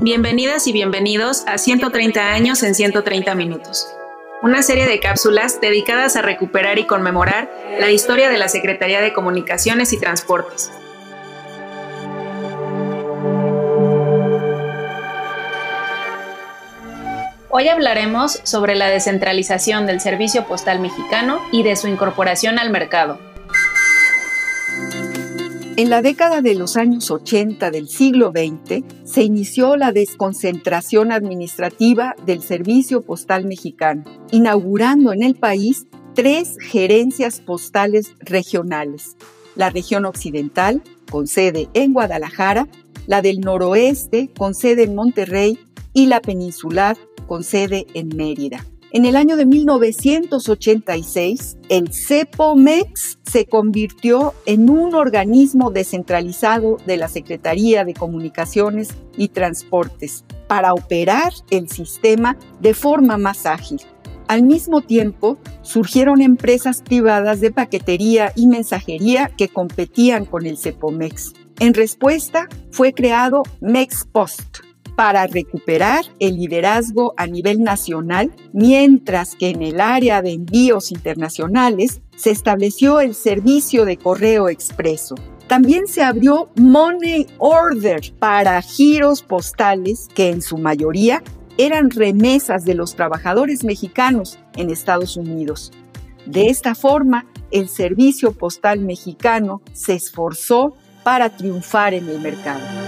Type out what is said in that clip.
Bienvenidas y bienvenidos a 130 años en 130 minutos, una serie de cápsulas dedicadas a recuperar y conmemorar la historia de la Secretaría de Comunicaciones y Transportes. Hoy hablaremos sobre la descentralización del servicio postal mexicano y de su incorporación al mercado. En la década de los años 80 del siglo XX se inició la desconcentración administrativa del Servicio Postal Mexicano, inaugurando en el país tres gerencias postales regionales. La región occidental, con sede en Guadalajara, la del noroeste, con sede en Monterrey, y la peninsular, con sede en Mérida. En el año de 1986, el CEPOMEX se convirtió en un organismo descentralizado de la Secretaría de Comunicaciones y Transportes para operar el sistema de forma más ágil. Al mismo tiempo, surgieron empresas privadas de paquetería y mensajería que competían con el CEPOMEX. En respuesta, fue creado MEXPOST, para recuperar el liderazgo a nivel nacional, mientras que en el área de envíos internacionales se estableció el servicio de correo expreso. También se abrió Money Order para giros postales que en su mayoría eran remesas de los trabajadores mexicanos en Estados Unidos. De esta forma, el servicio postal mexicano se esforzó para triunfar en el mercado.